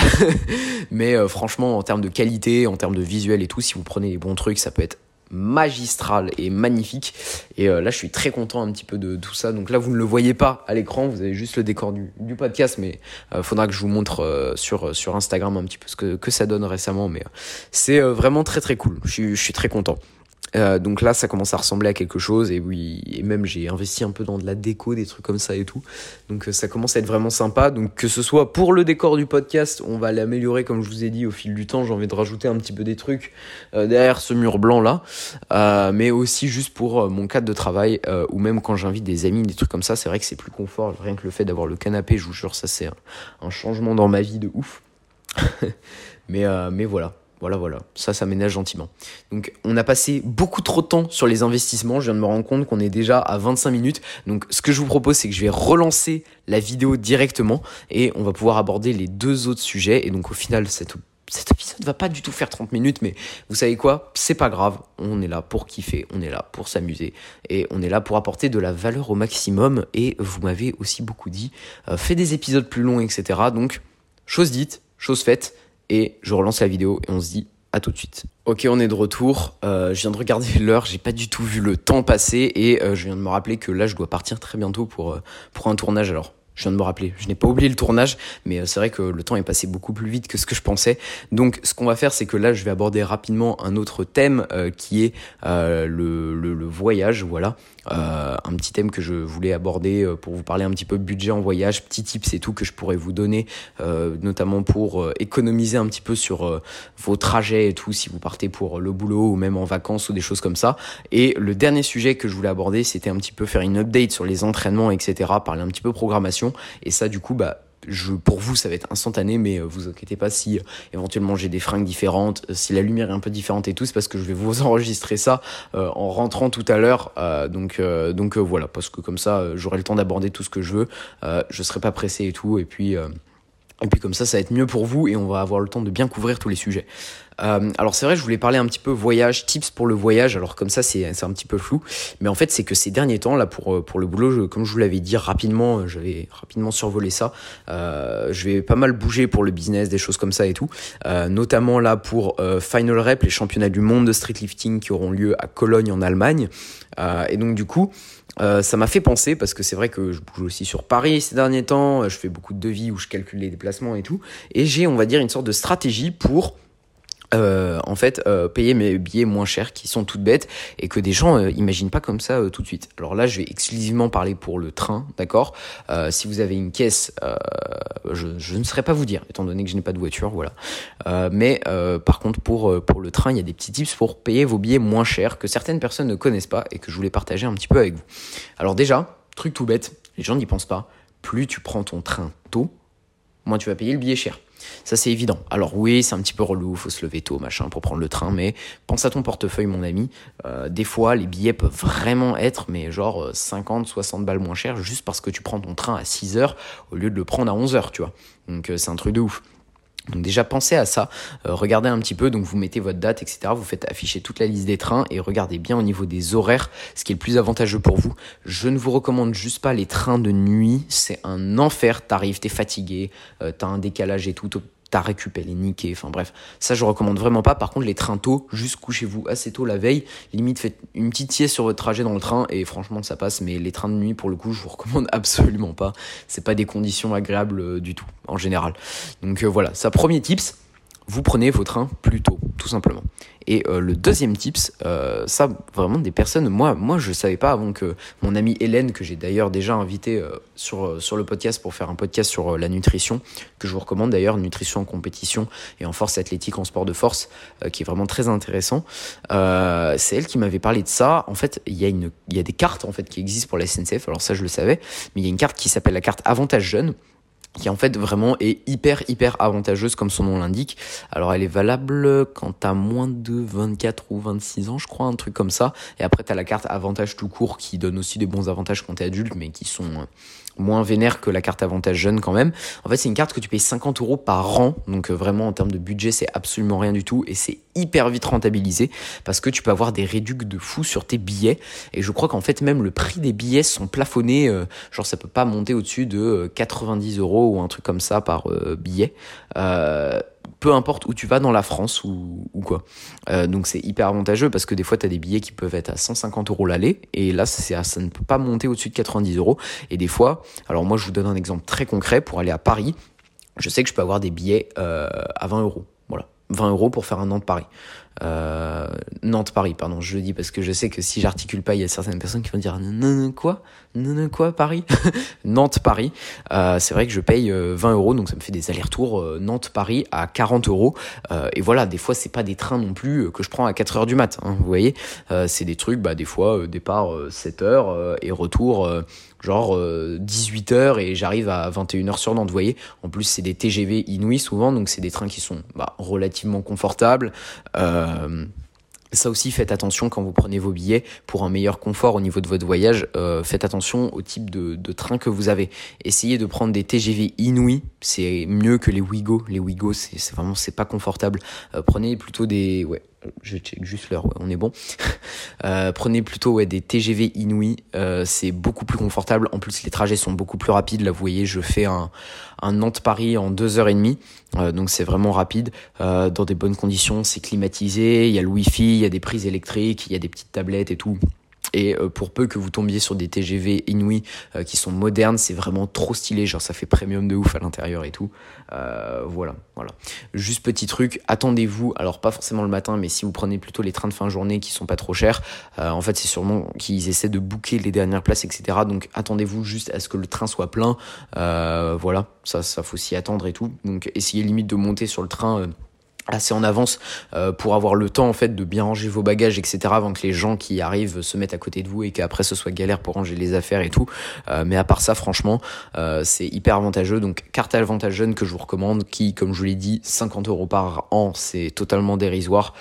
Mais franchement, en termes de qualité, en termes de visuel et tout, si vous prenez les bons trucs, ça peut être magistral et magnifique. Et euh, là, je suis très content un petit peu de tout ça. Donc là, vous ne le voyez pas à l'écran, vous avez juste le décor du, du podcast, mais euh, faudra que je vous montre euh, sur, Instagram un petit peu ce que, que ça donne récemment. Mais c'est vraiment très très cool. Je suis très content. Euh, donc là, ça commence à ressembler à quelque chose. Et oui, et même j'ai investi un peu dans de la déco, des trucs comme ça et tout. Donc euh, ça commence à être vraiment sympa. Donc que ce soit pour le décor du podcast, on va l'améliorer comme je vous ai dit au fil du temps. J'ai envie de rajouter un petit peu des trucs euh, derrière ce mur blanc là, mais aussi juste pour mon cadre de travail ou même quand j'invite des amis, des trucs comme ça. C'est vrai que c'est plus confort. Rien que le fait d'avoir le canapé, je vous jure, ça c'est un, changement dans ma vie de ouf. mais mais voilà. Voilà, voilà, ça, ça ménage gentiment. Donc, on a passé beaucoup trop de temps sur les investissements. Je viens de me rendre compte qu'on est déjà à 25 minutes. Donc, ce que je vous propose, c'est que je vais relancer la vidéo directement et on va pouvoir aborder les deux autres sujets. Et donc, au final, cet, épisode va pas du tout faire 30 minutes, mais vous savez quoi? C'est pas grave. On est là pour kiffer, on est là pour s'amuser et on est là pour apporter de la valeur au maximum. Et vous m'avez aussi beaucoup dit, euh, fais des épisodes plus longs, etc. Donc, chose dite, chose faite et je relance la vidéo et on se dit à tout de suite. Ok, on est de retour. Euh, je viens de regarder l'heure, j'ai pas du tout vu le temps passer et euh, je viens de me rappeler que là je dois partir très bientôt pour, euh, pour un tournage. Alors, je viens de me rappeler, je n'ai pas oublié le tournage, mais c'est vrai que le temps est passé beaucoup plus vite que ce que je pensais. Donc, ce qu'on va faire, c'est que là, je vais aborder rapidement un autre thème qui est le, le, le, voyage. Voilà. Euh, un petit thème que je voulais aborder euh, pour vous parler un petit peu budget en voyage, petits tips et tout que je pourrais vous donner, euh, notamment pour économiser un petit peu sur vos trajets et tout, si vous partez pour le boulot ou même en vacances ou des choses comme ça. Et le dernier sujet que je voulais aborder, c'était un petit peu faire une update sur les entraînements, etc., parler un petit peu programmation. Et ça, du coup, bah, je, pour vous, ça va être instantané, mais euh, vous inquiétez pas si euh, éventuellement j'ai des fringues différentes, euh, si la lumière est un peu différente et tout, c'est parce que je vais vous enregistrer ça en rentrant tout à l'heure. donc donc voilà, parce que comme ça, j'aurai le temps d'aborder tout ce que je veux. je serai pas pressé et tout, et puis. Et puis comme ça, ça va être mieux pour vous et on va avoir le temps de bien couvrir tous les sujets. Euh, alors c'est vrai, je voulais parler un petit peu voyage, tips pour le voyage. Alors comme ça, c'est un petit peu flou, mais en fait, c'est que ces derniers temps là pour euh, pour le boulot, comme je vous l'avais dit rapidement, euh, j'avais rapidement survolé ça. Euh, je vais pas mal bouger pour le business, des choses comme ça et tout. Euh, notamment là pour Final Rep, les championnats du monde de streetlifting qui auront lieu à Cologne en Allemagne. et donc du coup. Euh, ça m'a fait penser parce que c'est vrai que je bouge aussi sur Paris ces derniers temps, je fais beaucoup de devis où je calcule les déplacements et tout, et j'ai on va dire une sorte de stratégie pour euh, en fait euh, payer mes billets moins chers qui sont toutes bêtes et que des gens euh, imaginent pas comme ça tout de suite. Alors là, je vais exclusivement parler pour le train, d'accord? Si vous avez une caisse, je, ne saurais pas vous dire, étant donné que je n'ai pas de voiture, voilà. mais par contre, pour pour le train, il y a des petits tips pour payer vos billets moins chers que certaines personnes ne connaissent pas et que je voulais partager un petit peu avec vous. Alors déjà, truc tout bête, les gens n'y pensent pas. Plus tu prends ton train tôt, moins tu vas payer le billet cher. Ça, c'est évident. Alors oui, c'est un petit peu relou, faut se lever tôt, machin, pour prendre le train, mais pense à ton portefeuille, mon ami. Euh, des fois, les billets peuvent vraiment être, mais genre 50, euh, 60 balles moins cher, juste parce que tu prends ton train à 6 heures au lieu de le prendre à 11 heures, tu vois. Donc euh, c'est un truc de ouf. Donc déjà pensez à ça, regardez un petit peu, donc vous mettez votre date, etc. Vous faites afficher toute la liste des trains et regardez bien au niveau des horaires ce qui est le plus avantageux pour vous. Je ne vous recommande juste pas les trains de nuit, c'est un enfer, t'arrives, t'es fatigué, t'as un décalage et tout, ta récup elle est niquée, enfin bref, ça je recommande vraiment pas. Par contre les trains tôt, juste couchez-vous assez tôt la veille, limite faites une petite sieste sur votre trajet dans le train et franchement ça passe. Mais les trains de nuit pour le coup je vous recommande absolument pas. C'est pas des conditions agréables euh, du tout en général. Donc euh, voilà, ça premier tips, vous prenez vos trains plus tôt, tout simplement. Et euh, le deuxième tips, euh, ça vraiment des personnes, moi, moi je savais pas avant que mon amie Hélène, que j'ai d'ailleurs déjà invité euh, sur, sur le podcast pour faire un podcast sur la nutrition, que je vous recommande d'ailleurs, nutrition en compétition et en force athlétique, en sport de force, qui est vraiment très intéressant. c'est elle qui m'avait parlé de ça. En fait, il y, a y a des cartes en fait qui existent pour la SNCF, alors ça je le savais, mais il y a une carte qui s'appelle la carte Avantage Jeune qui en fait vraiment est hyper hyper avantageuse comme son nom l'indique. Alors elle est valable quand t'as moins de 24 ou 26 ans je crois, un truc comme ça. Et après t'as la carte avantage tout court qui donne aussi des bons avantages quand t'es adulte mais qui sont euh, moins vénère que la carte avantage jeune quand même. En fait, c'est une carte que tu payes 50 euros par an, donc euh, vraiment en termes de budget, c'est absolument rien du tout. Et c'est hyper vite rentabilisé parce que tu peux avoir des réducts de fou sur tes billets. Et je crois qu'en fait même le prix des billets sont plafonnés, euh, genre ça peut pas monter au-dessus de 90 euros ou un truc comme ça par billet peu importe où tu vas dans la France ou, quoi. Euh, donc c'est hyper avantageux parce que des fois tu as des billets qui peuvent être à 150 euros l'aller et là ça, ne peut pas monter au-dessus de 90 euros. Et des fois, alors moi je vous donne un exemple très concret pour aller à Paris, je sais que je peux avoir des billets euh, à 20 euros. Voilà. 20 euros pour faire un an de Paris. Euh, Nantes-Paris, pardon, je le dis parce que je sais que si j'articule pas, il y a certaines personnes qui vont dire non, quoi? Non, quoi Paris? Nantes-Paris. Euh, c'est vrai que je paye 20 euh, euros, donc ça me fait des allers-retours Nantes-Paris à 40 euros. et voilà, des fois, c'est pas des trains non plus que je prends à 4 heures du mat. Hein, vous voyez, c'est des trucs, bah, des fois, départ 7 heures et retour genre 18h et j'arrive à 21h sur Nantes, vous voyez. En plus, c'est des TGV inouïs souvent, donc c'est des trains qui sont bah, relativement confortables. Ça aussi, faites attention quand vous prenez vos billets pour un meilleur confort au niveau de votre voyage. Euh, faites attention au type de, train que vous avez. Essayez de prendre des TGV inouïs. C'est mieux que les Wigo. Les Wigo, c'est vraiment c'est pas confortable. Euh, prenez plutôt des je check juste l'heure, on est bon. Euh, prenez plutôt ouais, des TGV inouïs, euh, c'est beaucoup plus confortable. En plus, les trajets sont beaucoup plus rapides. Là, vous voyez, je fais un, un Nantes-Paris en 2h30, euh, donc c'est vraiment rapide, dans des bonnes conditions, c'est climatisé, il y a le Wi-Fi, il y a des prises électriques, il y a des petites tablettes et tout. Et euh, pour peu que vous tombiez sur des TGV Inouï euh, qui sont modernes, c'est vraiment trop stylé. Genre ça fait premium de ouf à l'intérieur et tout. Euh, voilà, voilà. Juste petit truc, attendez-vous. Alors pas forcément le matin, mais si vous prenez plutôt les trains de fin de journée qui sont pas trop chers, en fait c'est sûrement qu'ils essaient de booker les dernières places, etc. Donc attendez-vous juste à ce que le train soit plein. voilà, ça, ça faut s'y attendre et tout. Donc essayez limite de monter sur le train assez en avance euh, pour avoir le temps en fait de bien ranger vos bagages etc avant que les gens qui arrivent se mettent à côté de vous et qu'après ce soit galère pour ranger les affaires et tout. Euh, mais à part ça franchement euh, c'est hyper avantageux. Donc carte avantage jeune que je vous recommande qui comme je vous l'ai dit 50 euros par an c'est totalement dérisoire.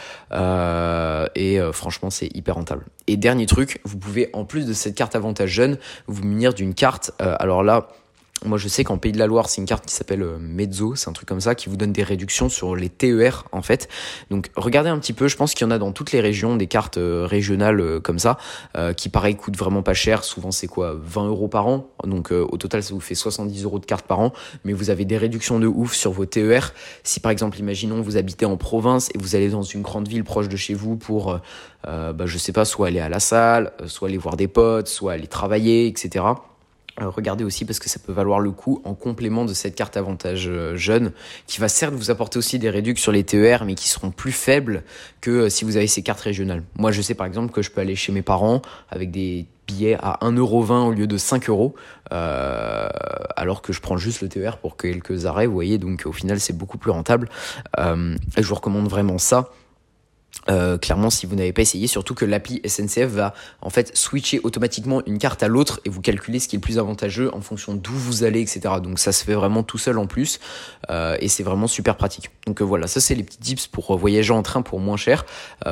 Et franchement c'est hyper rentable. Et dernier truc vous pouvez en plus de cette carte avantage jeune vous munir d'une carte. Alors là moi, je sais qu'en Pays de la Loire, c'est une carte qui s'appelle euh, Mezzo, c'est un truc comme ça, qui vous donne des réductions sur les TER, en fait. Donc, regardez un petit peu, je pense qu'il y en a dans toutes les régions, des cartes euh, régionales euh, comme ça, qui pareil coûtent vraiment pas cher. Souvent, c'est quoi 20 euros par an? Donc, au total, ça vous fait 70 euros de carte par an. Mais vous avez des réductions de ouf sur vos TER. Si, par exemple, imaginons, vous habitez en province et vous allez dans une grande ville proche de chez vous pour, bah, je sais pas, soit aller à la salle, soit aller voir des potes, soit aller travailler, etc euh, regardez aussi parce que ça peut valoir le coup en complément de cette carte avantage euh, jeune qui va certes vous apporter aussi des réductions sur les TER mais qui seront plus faibles que euh, si vous avez ces cartes régionales. Moi je sais par exemple que je peux aller chez mes parents avec des billets à 1,20€ au lieu de 5 euros alors que je prends juste le TER pour quelques arrêts vous voyez donc au final c'est beaucoup plus rentable et je vous recommande vraiment ça euh, clairement, si vous n'avez pas essayé, surtout que l'appli SNCF va en fait switcher automatiquement une carte à l'autre et vous calculer ce qui est le plus avantageux en fonction d'où vous allez, etc. Donc ça se fait vraiment tout seul en plus euh, et c'est vraiment super pratique. Donc euh, voilà, ça c'est les petits tips pour voyager en train pour moins cher.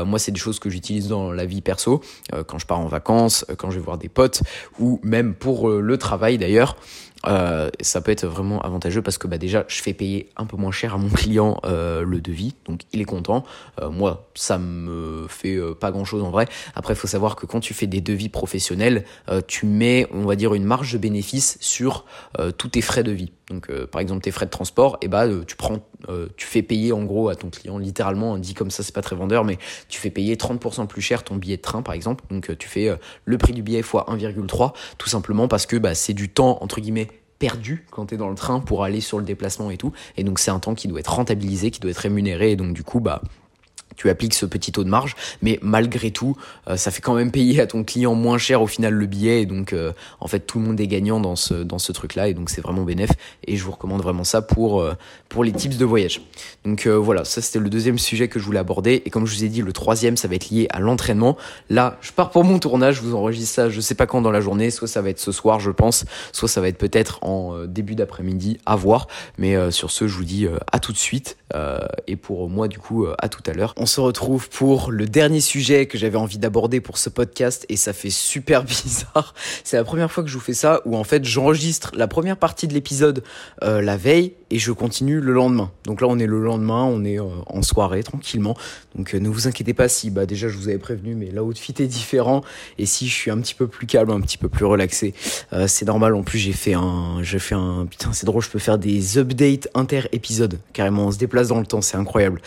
moi, c'est des choses que j'utilise dans la vie perso, quand je pars en vacances, quand je vais voir des potes ou même pour le travail d'ailleurs. Euh, ça peut être vraiment avantageux parce que bah déjà je fais payer un peu moins cher à mon client euh, le devis donc il est content euh, moi ça me fait euh, pas grand chose en vrai après il faut savoir que quand tu fais des devis professionnels euh, tu mets on va dire une marge de bénéfice sur tous tes frais de vie donc par exemple tes frais de transport eh bah tu prends tu fais payer en gros à ton client littéralement dit comme ça c'est pas très vendeur mais tu fais payer 30% plus cher ton billet de train par exemple donc tu fais le prix du billet fois 1,3 tout simplement parce que bah, c'est du temps entre guillemets perdu quand tu es dans le train pour aller sur le déplacement et tout. Et donc c'est un temps qui doit être rentabilisé, qui doit être rémunéré. Et donc du coup, bah tu appliques ce petit taux de marge, mais malgré tout, euh, ça fait quand même payer à ton client moins cher au final le billet, et donc euh, en fait tout le monde est gagnant dans ce dans ce truc-là, et donc c'est vraiment bénéf. Et je vous recommande vraiment ça pour euh, pour les tips de voyage. Donc voilà, ça c'était le deuxième sujet que je voulais aborder, et comme je vous ai dit, le troisième ça va être lié à l'entraînement. Là, je pars pour mon tournage, je vous enregistre ça, je sais pas quand dans la journée, soit ça va être ce soir, je pense, soit ça va être peut-être en début d'après-midi, à voir. Mais sur ce, je vous dis à tout de suite, et pour moi du coup à tout à l'heure se retrouve pour le dernier sujet que j'avais envie d'aborder pour ce podcast et ça fait super bizarre. C'est la première fois que je vous fais ça où en fait j'enregistre la première partie de l'épisode euh, la veille et je continue le lendemain. Donc là on est le lendemain, on est euh, en soirée tranquillement. Donc euh, ne vous inquiétez pas si bah déjà je vous avais prévenu mais l'outfit est différent et si je suis un petit peu plus calme, un petit peu plus relaxé, c'est normal. En plus j'ai fait un, j'ai fait un putain c'est drôle, je peux faire des updates inter épisodes carrément. On se déplace dans le temps, c'est incroyable.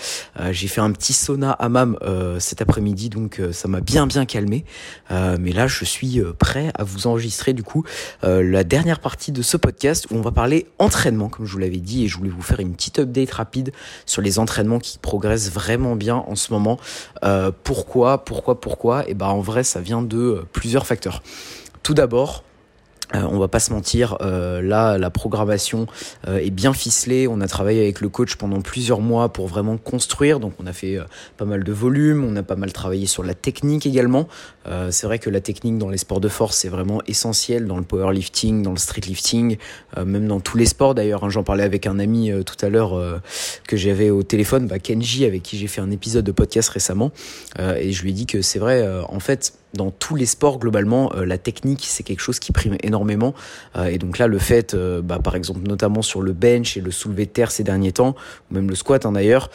j'ai fait un petit saut sauna hammam euh, cet après-midi, donc euh, ça m'a bien bien calmé. Euh, mais là, je suis prêt à vous enregistrer du coup la dernière partie de ce podcast où on va parler entraînement, comme je vous l'avais dit, et je voulais vous faire une petite update rapide sur les entraînements qui progressent vraiment bien en ce moment. pourquoi, pourquoi, pourquoi? Et eh ben en vrai, ça vient de plusieurs facteurs. Tout d'abord, euh, on va pas se mentir, euh, là la programmation euh, est bien ficelée. On a travaillé avec le coach pendant plusieurs mois pour vraiment construire. Donc on a fait pas mal de volume, on a pas mal travaillé sur la technique également. C'est vrai que la technique dans les sports de force c'est vraiment essentiel dans le powerlifting, dans le streetlifting, même dans tous les sports. D'ailleurs, hein, j'en parlais avec un ami tout à l'heure que j'avais au téléphone, bah, Kenji, avec qui j'ai fait un épisode de podcast récemment, et je lui ai dit que c'est vrai, en fait dans tous les sports globalement, euh, la technique c'est quelque chose qui prime énormément. Euh, et donc là, le fait, euh, bah, par exemple, notamment sur le bench et le soulevé de terre ces derniers temps, ou même le squat hein, d'ailleurs,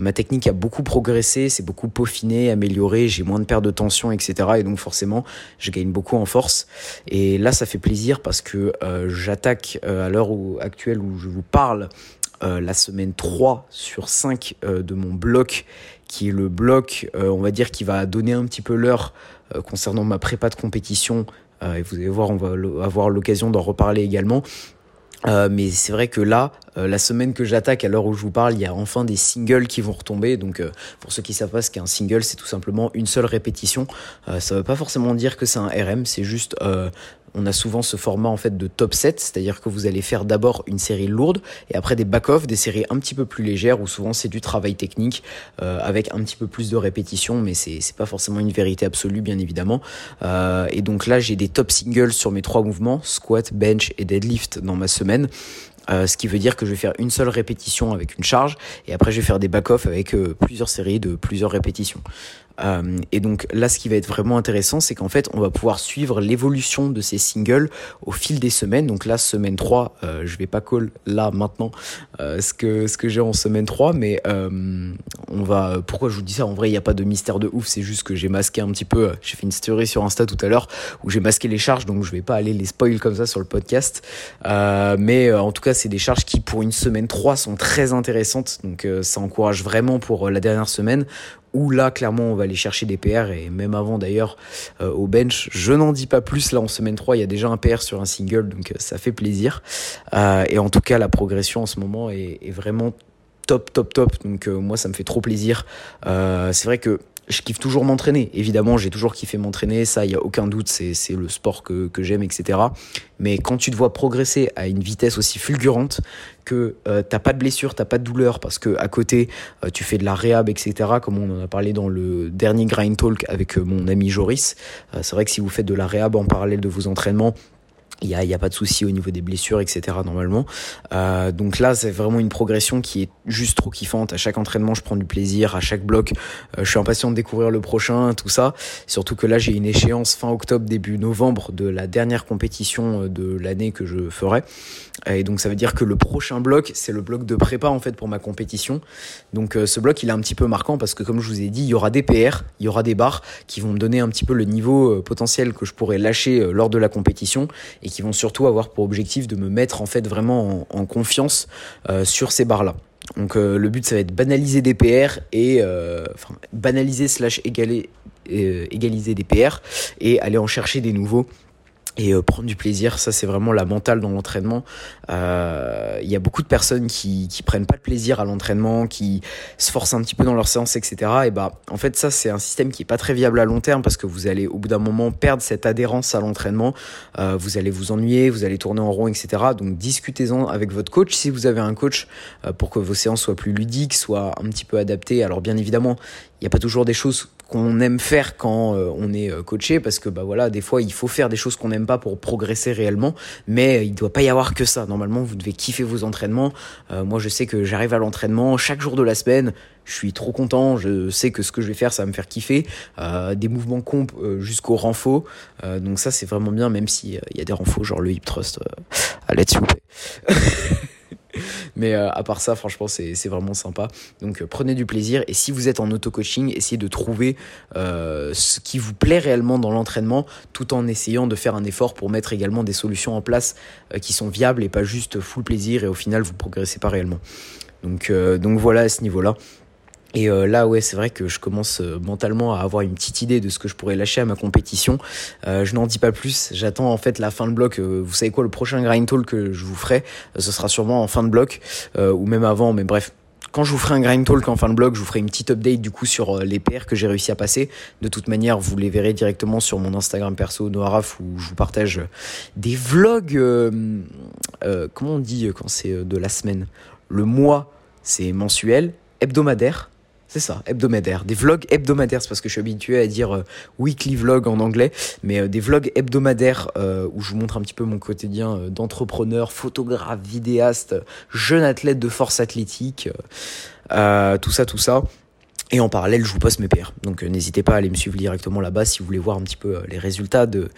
ma technique a beaucoup progressé, c'est beaucoup peaufiné, amélioré, j'ai moins de perte de tension, etc. Et donc forcément, je gagne beaucoup en force. Et là, ça fait plaisir parce que j'attaque à l'heure actuelle où je vous parle la semaine 3 sur 5 de mon bloc qui est le bloc, on va dire, qui va donner un petit peu l'heure euh, concernant ma prépa de compétition. Euh, et vous allez voir, on va avoir l'occasion d'en reparler également. Euh, mais c'est vrai que là, la semaine que j'attaque, à l'heure où je vous parle, il y a enfin des singles qui vont retomber. Donc, pour ceux qui savent pas ce qu'est un single, c'est tout simplement une seule répétition. ça ne veut pas forcément dire que c'est un RM, c'est juste on a souvent ce format en fait de top 7, c'est-à-dire que vous allez faire d'abord une série lourde et après des back-off, des séries un petit peu plus légères où souvent c'est du travail technique euh, avec un petit peu plus de répétition, mais c'est c'est pas forcément une vérité absolue bien évidemment. Euh, et donc là j'ai des top singles sur mes trois mouvements, squat, bench et deadlift dans ma semaine. Euh, ce qui veut dire que je vais faire une seule répétition avec une charge et après je vais faire des back-off avec plusieurs séries de plusieurs répétitions. Euh, et donc là, ce qui va être vraiment intéressant, c'est qu'en fait, on va pouvoir suivre l'évolution de ces singles au fil des semaines. Donc là, semaine 3, euh, je vais pas call là maintenant euh, ce que ce que j'ai en semaine 3, mais euh, on va. Pourquoi je vous dis ça? En vrai, il n'y a pas de mystère de ouf. C'est juste que j'ai masqué un petit peu. J'ai fait une story sur Insta tout à l'heure où j'ai masqué les charges, donc je vais pas aller les spoil comme ça sur le podcast. mais en tout cas, c'est des charges qui pour une semaine 3 sont très intéressantes. Donc ça encourage vraiment pour la dernière semaine où là clairement on va aller chercher des PR et même avant d'ailleurs euh, au bench je n'en dis pas plus. Là en semaine 3 il y a déjà un PR sur un single donc euh, ça fait plaisir. Euh, et en tout cas la progression en ce moment est, est vraiment top top top. Donc moi ça me fait trop plaisir. C'est vrai que je kiffe toujours m'entraîner. Évidemment, j'ai toujours kiffé m'entraîner, ça, il y a aucun doute, c'est, le sport que, que j'aime, etc. Mais quand tu te vois progresser à une vitesse aussi fulgurante, que euh, t'as pas de blessure, t'as pas de douleur, parce que à côté, euh, tu fais de la réhab, etc., comme on en a parlé dans le dernier Grind Talk avec euh, mon ami Joris. Euh, c'est vrai que si vous faites de la réhab en parallèle de vos entraînements, il y a, y a, pas de souci au niveau des blessures, etc. Normalement. Euh, donc là, c'est vraiment une progression qui est juste trop kiffante. À chaque entraînement, je prends du plaisir. À chaque bloc, euh, je suis impatient de découvrir le prochain, tout ça. Surtout que là, j'ai une échéance fin octobre, début novembre de la dernière compétition euh, de l'année que je ferai. Et donc ça veut dire que le prochain bloc, c'est le bloc de prépa en fait pour ma compétition. Donc ce bloc, il est un petit peu marquant parce que comme je vous ai dit, il y aura des PR, il y aura des barres qui vont me donner un petit peu le niveau potentiel que je pourrais lâcher lors de la compétition qui vont surtout avoir pour objectif de me mettre en fait vraiment en, confiance euh, sur ces barres là. Donc euh, le but ça va être banaliser des PR et euh, banaliser slash égaliser des PR et aller en chercher des nouveaux et euh, prendre du plaisir, ça c'est vraiment la mentale dans l'entraînement. Euh, il y a beaucoup de personnes qui qui prennent pas de plaisir à l'entraînement, qui se forcent un petit peu dans leur séance, etc. Et bah en fait ça c'est un système qui est pas très viable à long terme parce que vous allez au bout d'un moment perdre cette adhérence à l'entraînement. Euh, vous allez vous ennuyer, vous allez tourner en rond, etc. Donc discutez-en avec votre coach si vous avez un coach euh, pour que vos séances soient plus ludiques, soient un petit peu adaptées. Alors bien évidemment il n'y a pas toujours des choses qu'on aime faire quand euh, on est euh, coaché parce que bah voilà des fois il faut faire des choses qu'on n'aime pas pour progresser réellement mais il doit pas y avoir que ça. Normalement vous devez kiffer vos entraînements. Euh, moi je sais que j'arrive à l'entraînement chaque jour de la semaine. Je suis trop content. Je sais que ce que je vais faire ça va me faire kiffer. Des mouvements comp jusqu'au renfort donc ça c'est vraiment bien même si il y a des renforts genre le hip thrust à s'il plaît Mais euh, à part ça, franchement, c'est vraiment sympa. Donc euh, prenez du plaisir et si vous êtes en auto-coaching, essayez de trouver euh, ce qui vous plaît réellement dans l'entraînement tout en essayant de faire un effort pour mettre également des solutions en place qui sont viables et pas juste full plaisir et au final vous progressez pas réellement. Donc, donc voilà à ce niveau-là. Et euh, là, ouais, c'est vrai que je commence euh, mentalement à avoir une petite idée de ce que je pourrais lâcher à ma compétition. Euh, je n'en dis pas plus. J'attends en fait la fin de bloc. vous savez quoi, le prochain grind talk que je vous ferai, ce sera sûrement en fin de bloc ou même avant. Mais bref, quand je vous ferai un grind talk en fin de bloc, je vous ferai une petite update du coup sur les paires que j'ai réussi à passer. De toute manière, vous les verrez directement sur mon Instagram perso Noiraf où je vous partage des vlogs. comment on dit quand c'est de la semaine? Le mois, c'est mensuel, hebdomadaire c'est ça, hebdomadaire. Des vlogs hebdomadaires, c'est parce que je suis habitué à dire euh, weekly vlog en anglais, mais euh, des vlogs hebdomadaires euh, où je vous montre un petit peu mon quotidien d'entrepreneur, photographe, vidéaste, jeune athlète de force athlétique, tout ça, tout ça. Et en parallèle, je vous poste mes PR. Donc euh, n'hésitez pas à aller me suivre directement là-bas si vous voulez voir un petit peu euh, les résultats de,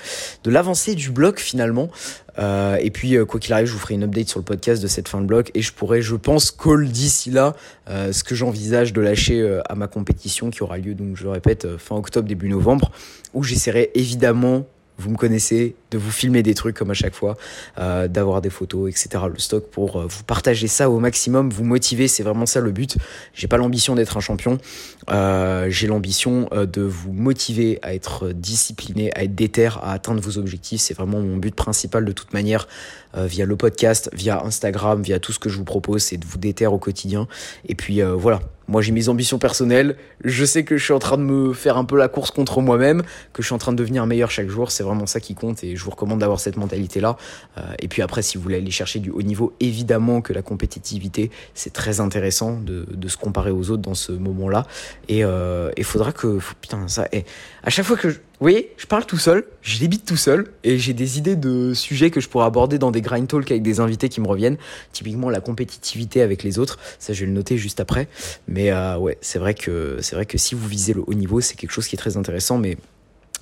de l'avancée du bloc finalement. Euh, et puis quoi qu'il arrive, je vous ferai une update sur le podcast de cette fin de bloc et je pourrai, je pense, call d'ici là ce que j'envisage de lâcher à ma compétition qui aura lieu, donc je le répète, fin octobre, début novembre, où j'essaierai évidemment vous me connaissez, de vous filmer des trucs comme à chaque fois, euh, d'avoir des photos, etc. Le stock pour euh, vous partager ça au maximum, vous motiver, c'est vraiment ça le but. J'ai pas l'ambition d'être un champion, euh, j'ai l'ambition de vous motiver à être discipliné, à être déter, à atteindre vos objectifs. C'est vraiment mon but principal de toute manière, via le podcast, via Instagram, via tout ce que je vous propose, c'est de vous déter au quotidien. Et puis voilà, moi, j'ai mes ambitions personnelles. Je sais que je suis en train de me faire un peu la course contre moi-même, que je suis en train de devenir meilleur chaque jour. C'est vraiment ça qui compte et je vous recommande d'avoir cette mentalité-là. Euh, et puis après, si vous voulez aller chercher du haut niveau, évidemment que la compétitivité, c'est très intéressant de, se comparer aux autres dans ce moment-là. Et il euh, faudra que, putain, ça, et à chaque fois que je, vous voyez, je parle tout seul, je débite tout seul, et j'ai des idées de sujets que je pourrais aborder dans des grind talks avec des invités qui me reviennent. Typiquement la compétitivité avec les autres, ça je vais le noter juste après. Mais euh, ouais, c'est vrai que c'est vrai que si vous visez le haut niveau, c'est quelque chose qui est très intéressant, mais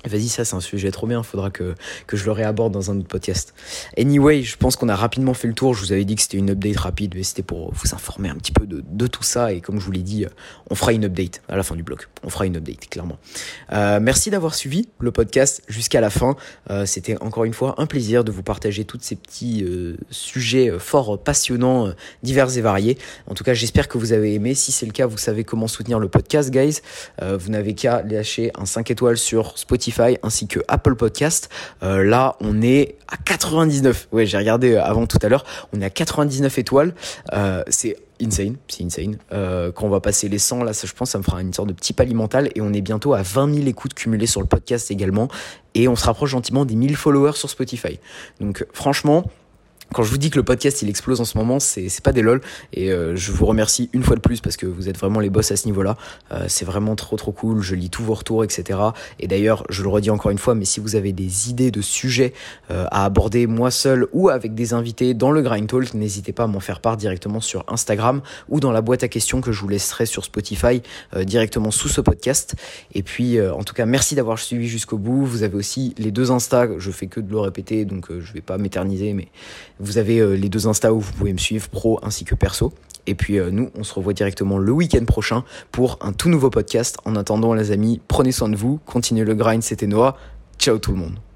Vas-y, ça c'est un sujet trop bien, faudra que, que je le réaborde dans un autre podcast. Anyway, je pense qu'on a rapidement fait le tour, je vous avais dit que c'était une update rapide, mais c'était pour vous informer un petit peu de, de, tout ça, et comme je vous l'ai dit, on fera une update à la fin du blog, on fera une update, clairement. Euh, merci d'avoir suivi le podcast jusqu'à la fin, euh, c'était encore une fois un plaisir de vous partager tous ces petits euh, sujets fort passionnants, divers et variés. En tout cas, j'espère que vous avez aimé, si c'est le cas, vous savez comment soutenir le podcast, guys. vous n'avez qu'à lâcher un 5 étoiles sur Spotify, ainsi que Apple Podcast. Euh, là, on est à 99. Ouais, j'ai regardé euh, avant tout à l'heure. On est à 99 étoiles. Euh, c'est insane, c'est insane. quand on va passer les 100, là, ça, je pense, ça me fera une sorte de petit palier mental. Et on est bientôt à 20 000 écoutes cumulées sur le podcast également. Et on se rapproche gentiment des 1000 followers sur Spotify. Donc, franchement, quand je vous dis que le podcast il explose en ce moment, c'est pas des lol et euh, je vous remercie une fois de plus parce que vous êtes vraiment les boss à ce niveau-là. Euh, c'est vraiment trop trop cool. Je lis tous vos retours, etc. Et d'ailleurs, je le redis encore une fois, mais si vous avez des idées de sujets euh, à aborder moi seul ou avec des invités dans le Grind Talk, n'hésitez pas à m'en faire part directement sur Instagram ou dans la boîte à questions que je vous laisserai sur Spotify directement sous ce podcast. Et puis, en tout cas, merci d'avoir suivi jusqu'au bout. Vous avez aussi les deux Insta. Je fais que de le répéter, donc je vais pas m'éterniser, mais vous avez euh, les deux Insta où vous pouvez me suivre, pro ainsi que perso. Et puis euh, nous, on se revoit directement le week-end prochain pour un tout nouveau podcast. En attendant, les amis, prenez soin de vous, continuez le grind, c'était Noah. Ciao tout le monde.